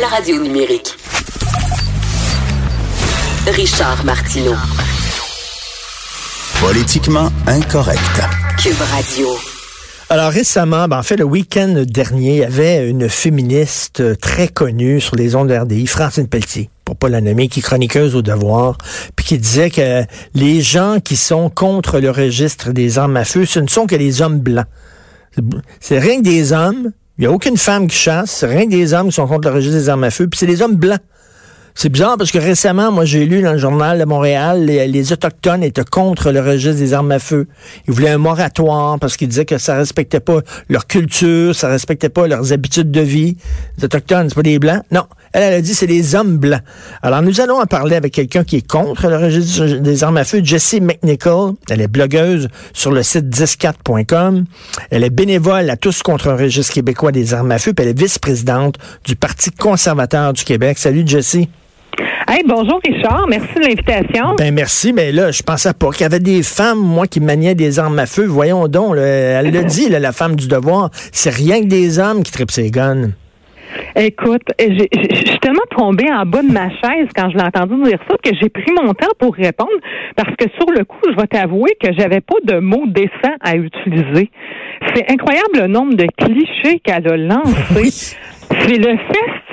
La radio numérique. Richard Martineau. Politiquement incorrect. Cube Radio. Alors récemment, ben, en fait le week-end dernier, il y avait une féministe très connue sur les ondes de RDI, Francine Pelletier, pour pas la nommer, qui est chroniqueuse au devoir, puis qui disait que les gens qui sont contre le registre des armes à feu, ce ne sont que les hommes blancs. C'est rien que des hommes, il n'y a aucune femme qui chasse, rien des hommes qui sont contre le registre des armes à feu, puis c'est les hommes blancs. C'est bizarre parce que récemment, moi, j'ai lu dans le journal de Montréal, les, les, Autochtones étaient contre le registre des armes à feu. Ils voulaient un moratoire parce qu'ils disaient que ça respectait pas leur culture, ça respectait pas leurs habitudes de vie. Les Autochtones, c'est pas des Blancs? Non. Elle, elle a dit c'est les hommes blancs. Alors, nous allons en parler avec quelqu'un qui est contre le registre des armes à feu, Jessie McNichol. Elle est blogueuse sur le site 104.com. Elle est bénévole à tous contre un registre québécois des armes à feu, puis elle est vice-présidente du Parti conservateur du Québec. Salut, Jessie. Hey, bonjour Richard, merci de l'invitation. Ben merci, mais là, je pensais pas qu'il y avait des femmes, moi, qui maniaient des armes à feu. Voyons donc, là, elle le dit, là, la femme du devoir, c'est rien que des hommes qui tripent ses guns. Écoute, je suis tellement tombée en bas de ma chaise quand je l'ai entendu dire ça que j'ai pris mon temps pour répondre parce que sur le coup, je vais t'avouer que j'avais pas de mots décents à utiliser. C'est incroyable le nombre de clichés qu'elle a lancés. C'est le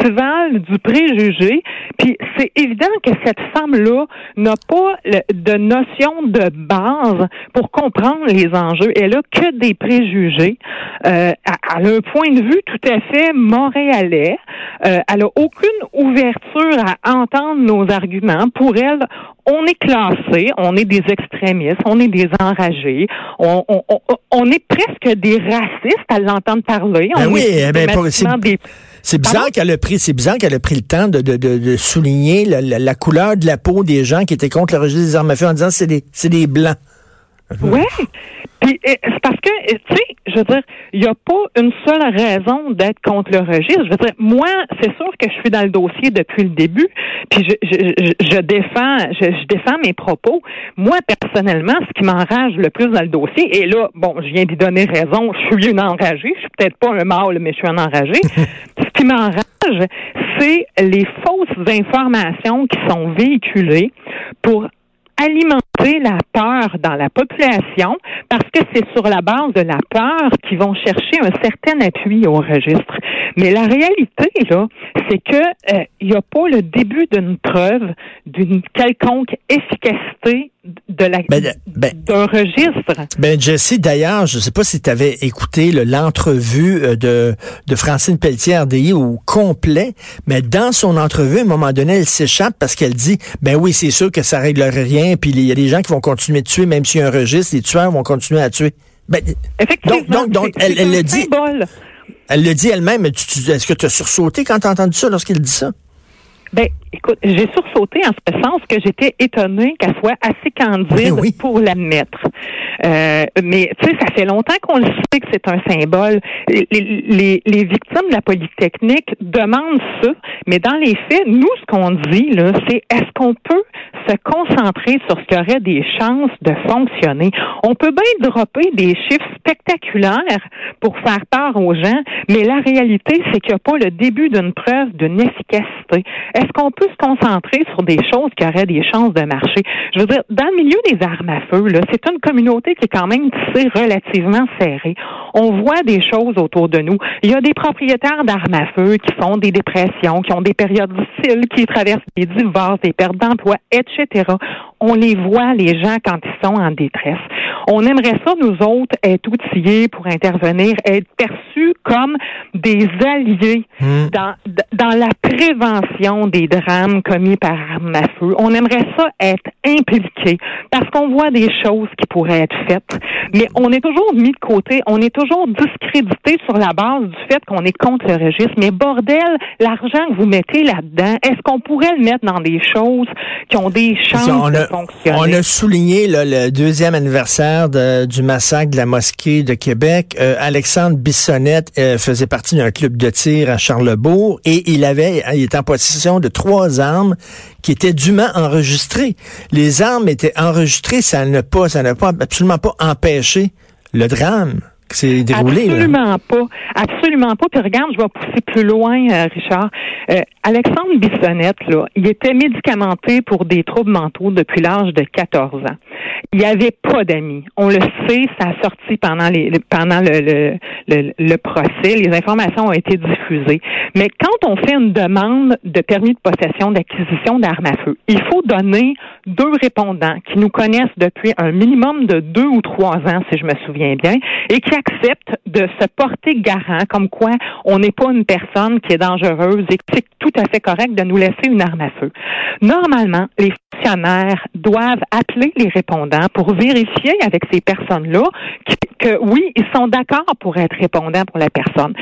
festival du préjugé. Puis c'est évident que cette femme-là n'a pas de notion de base pour comprendre les enjeux. Elle a que des préjugés. Euh, elle a un point de vue tout à fait montréalais. Euh, elle a aucune ouverture à entendre nos arguments. Pour elle, on est classé, on est des extrémistes, on est des enragés, on, on, on, on est presque des racistes à l'entendre parler. Ben on oui, est ben, des... C'est bizarre qu'elle a pris, c'est bizarre qu'elle a pris le temps de, de, de, de souligner la, la, la, couleur de la peau des gens qui étaient contre le registre des armes à feu en disant c'est des, c'est des blancs. Ouais. Puis c'est parce que, tu sais, je veux dire, il n'y a pas une seule raison d'être contre le registre. Je veux dire, moi, c'est sûr que je suis dans le dossier depuis le début, puis je, je, je défends, je, je, défends mes propos. Moi, personnellement, ce qui m'enrage le plus dans le dossier, et là, bon, je viens d'y donner raison, je suis une enragée, je suis peut-être pas un mâle, mais je suis un enragé. ce qui m'enrage, c'est les fausses informations qui sont véhiculées pour alimenter la peur dans la population parce que c'est sur la base de la peur qu'ils vont chercher un certain appui au registre. Mais la réalité, là, c'est que il euh, n'y a pas le début d'une preuve d'une quelconque efficacité de la ben, ben, d'un registre. Ben Jessie, d'ailleurs, je ne sais pas si tu avais écouté l'entrevue de, de Francine Pelletier RDI au complet, mais dans son entrevue, à un moment donné, elle s'échappe parce qu'elle dit Ben oui, c'est sûr que ça réglerait rien, puis il y a des gens qui vont continuer de tuer, même s'il y a un registre, les tueurs vont continuer à tuer. Ben, Effectivement. Donc, donc, donc elle, elle le dit. Symbole. Elle le dit elle-même. Est-ce que tu as sursauté quand tu as entendu ça lorsqu'elle dit ça? Ben, écoute, j'ai sursauté en ce sens que j'étais étonnée qu'elle soit assez candide oui. pour l'admettre. Euh, mais tu sais, ça fait longtemps qu'on le sait que c'est un symbole. Les, les, les, victimes de la Polytechnique demandent ça, mais dans les faits, nous, ce qu'on dit là, c'est est-ce qu'on peut se concentrer sur ce qui aurait des chances de fonctionner? On peut bien dropper des chiffres spectaculaires pour faire peur aux gens, mais la réalité, c'est qu'il n'y a pas le début d'une preuve d'une efficacité. Est-ce qu'on peut se concentrer sur des choses qui auraient des chances de marcher? Je veux dire, dans le milieu des armes à feu, c'est une communauté qui est quand même relativement serrée. On voit des choses autour de nous. Il y a des propriétaires d'armes à feu qui font des dépressions, qui ont des périodes difficiles, qui traversent des divorces, des pertes d'emploi, etc. on les voit, les gens, quand ils sont en détresse. On aimerait ça, nous autres, être outillés pour intervenir, être perçus comme des alliés Hmm. dans, dans la prévention des drames commis par arme à feu. On aimerait ça être impliqués parce qu'on voit des choses qui pourraient être faites, mais on est toujours mis de côté, on est toujours discrédité sur la base du fait qu'on est contre le registre. Mais bordel, l'argent que vous mettez là-dedans, est-ce qu'on pourrait le mettre dans des choses qui ont des chances on, de a, on a souligné le deuxième anniversaire du massacre de la mosquée de Québec. Euh, Alexandre Bissonnette euh, faisait partie d'un club de tir à Charlebourg et il avait, il était en possession de trois armes qui étaient dûment enregistrées. Les armes étaient enregistrées, ça n'a pas, ça n'a pas absolument pas empêché le drame Absolument pas. Absolument pas. Puis regarde, je vais pousser plus loin, euh, Richard. Euh, Alexandre Bissonnette, là, il était médicamenté pour des troubles mentaux depuis l'âge de 14 ans. Il n'y avait pas d'amis. On le sait, ça a sorti pendant les, le- pendant le, le, le, le procès. Les informations ont été diffusées. Mais quand on fait une demande de permis de possession d'acquisition d'armes à feu, il faut donner deux répondants qui nous connaissent depuis un minimum de deux ou trois ans, si je me souviens bien, et qui acceptent de se porter garant comme quoi on n'est pas une personne qui est dangereuse et que c'est tout à fait correct de nous laisser une arme à feu. Normalement, les fonctionnaires doivent appeler les répondants pour vérifier avec ces personnes-là que, que oui, ils sont d'accord pour être répondants pour la personne.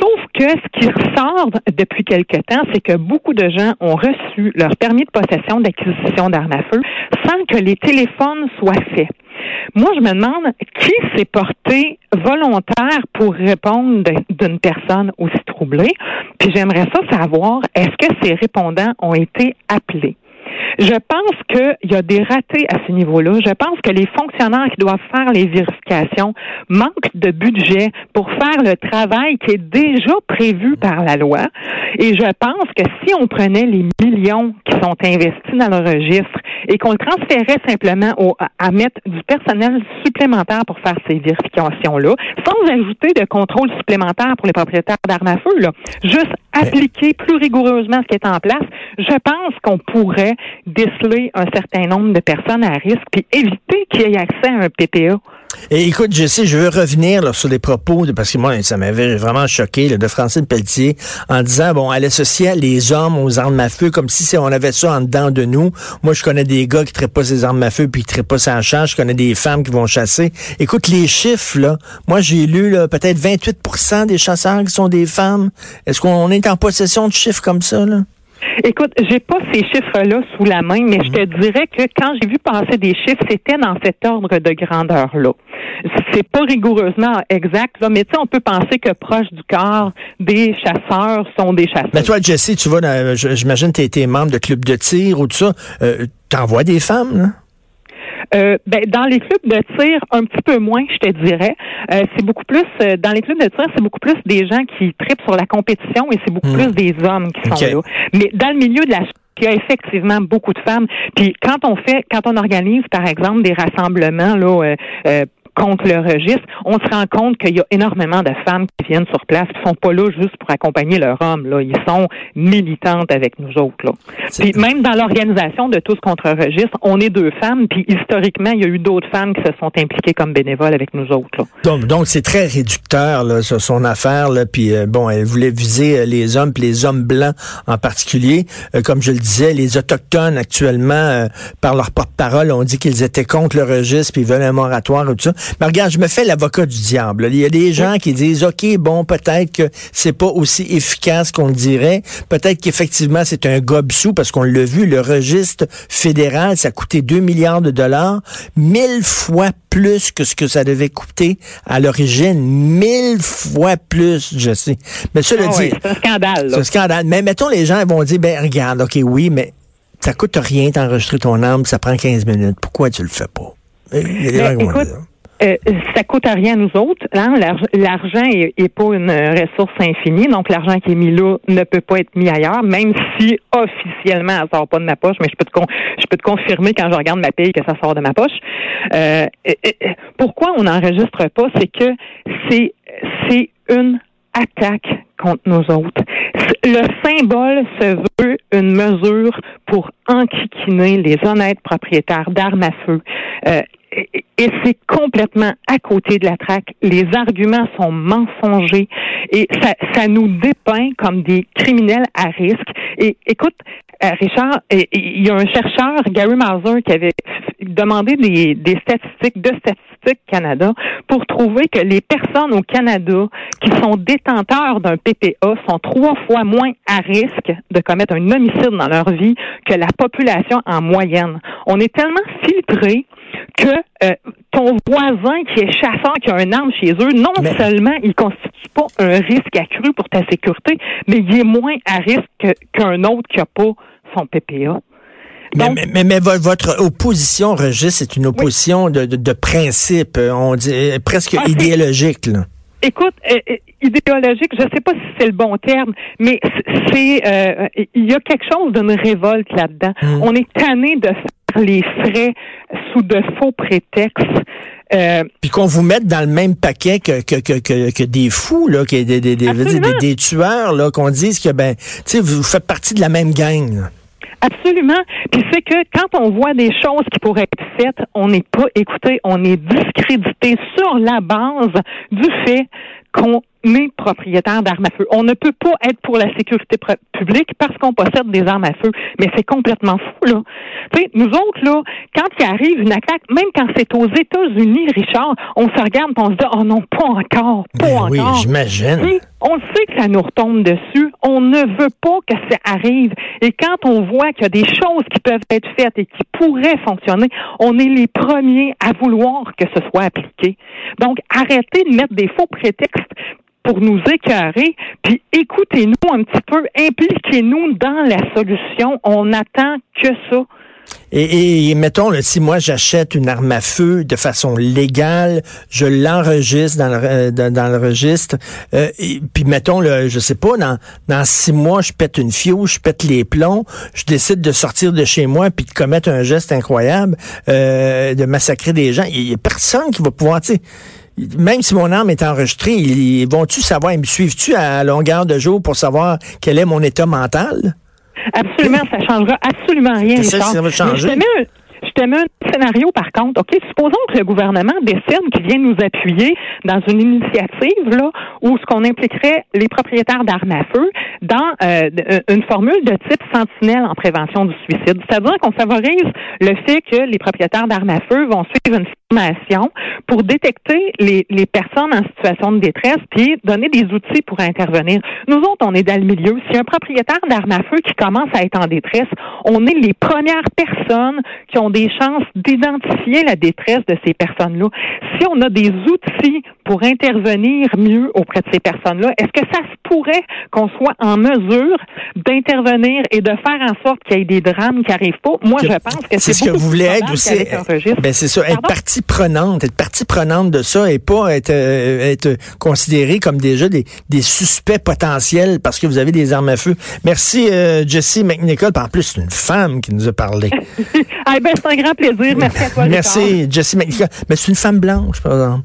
Sauf que ce qui ressort depuis quelque temps, c'est que beaucoup de gens ont reçu leur permis de possession d'acquisition d'armes à feu sans que les téléphones soient faits. Moi, je me demande qui s'est porté volontaire pour répondre d'une personne aussi troublée? Puis j'aimerais ça savoir, est-ce que ces répondants ont été appelés? Je pense qu'il y a des ratés à ce niveau-là. Je pense que les fonctionnaires qui doivent faire les vérifications manquent de budget pour faire le travail qui est déjà prévu par la loi. Et je pense que si on prenait les millions qui sont investis dans le registre et qu'on le transférait simplement au- à- mettre du personnel supplémentaire pour faire ces vérifications-là, sans ajouter de contrôle supplémentaire pour les propriétaires d'armes à feu, là, juste appliquer plus rigoureusement ce qui est en place, je pense qu'on pourrait déceler un certain nombre de personnes à risque puis éviter qu'il y ait accès à un PPA. Et écoute, je sais, je veux revenir là, sur les propos, de, parce que moi, ça m'avait vraiment choqué, là, de Francine Pelletier, en disant, bon, elle associait les hommes aux armes à feu comme si on avait ça en dedans de nous. Moi, je connais des gars qui ne pas ces armes à feu puis qui ne pas ça en charge. Je connais des femmes qui vont chasser. Écoute, les chiffres, là, moi, j'ai lu peut-être 28% des chasseurs qui sont des femmes. Est-ce qu'on est en possession de chiffres comme ça, là? Écoute, j'ai pas ces chiffres-là sous la main, mais je te dirais que quand j'ai vu passer des chiffres, c'était dans cet ordre de grandeur-là. C'est pas rigoureusement exact, là, mais tu sais, on peut penser que proche du corps des chasseurs sont des chasseurs. Mais toi, Jesse, tu vas, j'imagine que tu été membre de club de tir ou tout ça. Euh, T'envoies des femmes, là? Euh, ben, dans les clubs de tir, un petit peu moins, je te dirais. Euh, c'est beaucoup plus euh, dans les clubs de tir, c'est beaucoup plus des gens qui tripent sur la compétition et c'est beaucoup Hmm. plus des hommes qui sont là. Mais dans le milieu de la il y a effectivement beaucoup de femmes. Puis quand on fait, quand on organise, par exemple, des rassemblements là, euh, euh, contre le registre, on se rend compte qu'il y a énormément de femmes qui viennent sur place, qui sont pas là juste pour accompagner leur homme. Là, ils sont militantes avec nous autres. Là. Puis même dans l'organisation de tous contre registre, on est deux femmes. Puis historiquement, il y a eu d'autres femmes qui se sont impliquées comme bénévoles avec nous autres. Là. Donc, donc c'est très réducteur là, sur son affaire. Là, puis euh, bon, elle voulait viser euh, les hommes, puis les hommes blancs en particulier. Euh, comme je le disais, les autochtones actuellement, par leur porte-parole, ont dit qu'ils étaient contre le registre, puis ils veulent un moratoire et tout ça. Mais regarde, je me fais l'avocat du diable. Il y a des gens qui disent, ok, bon, peut-être que c'est pas aussi efficace qu'on le dirait. Peut-être qu'effectivement c'est un gobsou parce qu'on l'a vu, le registre fédéral, ça a coûté 2 milliards de dollars, mille fois plus que ce que ça devait coûter à l'origine, mille fois plus, je sais. Mais cela Ah dit, c'est un scandale. c'est un scandale. Mais mettons, les gens vont dire, ben regarde, ok, oui, mais ça coûte rien d'enregistrer ton arme, ça prend 15 minutes. Pourquoi tu le fais pas? Il y a des gens qui vont écoute, dire. Euh, ça coûte à rien à nous autres. Hein? L'arg- L'argent est, pas une ressource infinie, donc l'argent qui est mis là ne peut pas être mis ailleurs, même si officiellement elle sort pas de ma poche, mais je peux te con- je peux te confirmer quand je regarde ma paye que ça sort de ma poche. Euh, euh, euh, pourquoi on n'enregistre pas, c'est que c'est c'est une attaque contre nous autres. Le symbole se veut une mesure pour enquiquiner les honnêtes propriétaires d'armes à feu. Euh, et, c'est complètement à côté de la traque. Les arguments sont mensongers et ça, ça nous dépeint comme des criminels à risque. Et écoute, euh, Richard, il y a un chercheur, Gary Mauser, qui avait demandé des, des statistiques de Statistique Canada pour trouver que les personnes au Canada qui sont détenteurs d'un PPA sont trois fois moins à risque de commettre un homicide dans leur vie que la population en moyenne. On est tellement filtré que euh, ton voisin qui est chasseur, qui a un arme chez eux, non Mais- seulement il constitue pas un risque accru pour ta sécurité, mais il est moins à risque que- qu'un autre qui a pas son PPA. Mais, Donc, mais, mais- mais vo- votre opposition, Régis, c'est une opposition de, de, de principe, euh, on dit euh, presque Ah, idéologique. Là. Écoute, euh, idéologique, je sais pas si c'est le bon terme, mais c'est euh, il y a quelque chose d'une révolte là-dedans. Mm. On est tanné de faire les frais sous de faux prétextes. Euh, Puis qu'on vous mette dans le même paquet que, que, que, que, que des fous, là, que des, des, des, tueurs, là, qu'on dise que ben, tu sais, vous faites partie de la même gang. là. Absolument. Puis c'est que quand on voit des choses qui pourraient être faites, on n'est pas écouté, on est discrédité sur la base du fait qu'on est propriétaire d'armes à feu. On ne peut pas être pour la sécurité publique parce qu'on possède des armes à feu. Mais c'est complètement fou, là. Tu sais, nous autres, là, quand il arrive une attaque, même quand c'est aux États-Unis, Richard, on se regarde et on se dit, oh non, pas encore, pas Ben oui, encore. j'imagine. Puis, on sait que ça nous retombe dessus. On ne veut pas que ça arrive. Et quand on voit qu'il y a des choses qui peuvent être faites et qui pourraient fonctionner, on est les premiers à vouloir que ce soit appliqué. Donc, arrêtez de mettre des faux prétextes pour nous écœurer, puis écoutez-nous un petit peu, impliquez-nous dans la solution. On n'attend que ça. Et, et mettons, là, si moi j'achète une arme à feu de façon légale, je l'enregistre dans le, euh, dans, le registre, euh, et- puis mettons, là, je sais pas, dans, dans six mois, je pète une fio, je pète les plombs, je décide de sortir de chez moi puis de commettre un geste incroyable, euh, de massacrer des gens. Il y a personne qui va pouvoir, tu même si mon arme est enregistrée, ils vont-tu savoir, ils me suivent-tu à longueur de jour pour savoir quel est mon état mental? Absolument, ça changera absolument rien. C'est ça, Richard. ça va changer. Mais Je te mets un, je te mets un scénario par contre. OK, supposons que le gouvernement décide qu'il vient nous appuyer dans une initiative là où ce qu'on impliquerait les propriétaires d'armes à feu dans euh, d- une formule de type sentinelle en prévention du suicide. C'est-à-dire qu'on favorise le fait que les propriétaires d'armes à feu vont suivre une formation pour détecter les, les personnes en situation de détresse puis donner des outils pour intervenir. Nous autres, on est dans le milieu. Si un propriétaire d'armes à feu qui commence à être en détresse, on est les premières personnes qui ont des chances d'identifier la détresse de ces personnes-là. Si on a des outils pour intervenir mieux auprès de ces personnes-là, est-ce que ça se pourrait qu'on soit en mesure d'intervenir et de faire en sorte qu'il y ait des drames qui n'arrivent pas? Moi, je pense que c'est ce que vous voulez être aussi. Ben c'est ça, être partie prenante, être partie prenante de ça et pas être euh, être considéré comme déjà des, des suspects potentiels parce que vous avez des armes à feu. Merci euh, Jessie McNichol. En plus, c'est une femme qui nous a parlé. Ah, ben, c'est un grand plaisir. Merci à toi. Merci Jessie McNichol. Mais c'est une femme blanche, par exemple.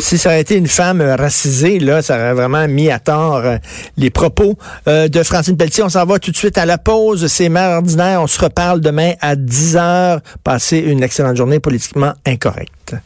Si ça aurait été une femme euh, racisée, là, ça aurait vraiment mis à tort euh, les propos euh, de Francine Pelletier. On s'en va tout de suite à la pause. C'est Mère ordinaire. On se reparle demain à 10 heures. Passez une excellente journée politiquement incorrecte.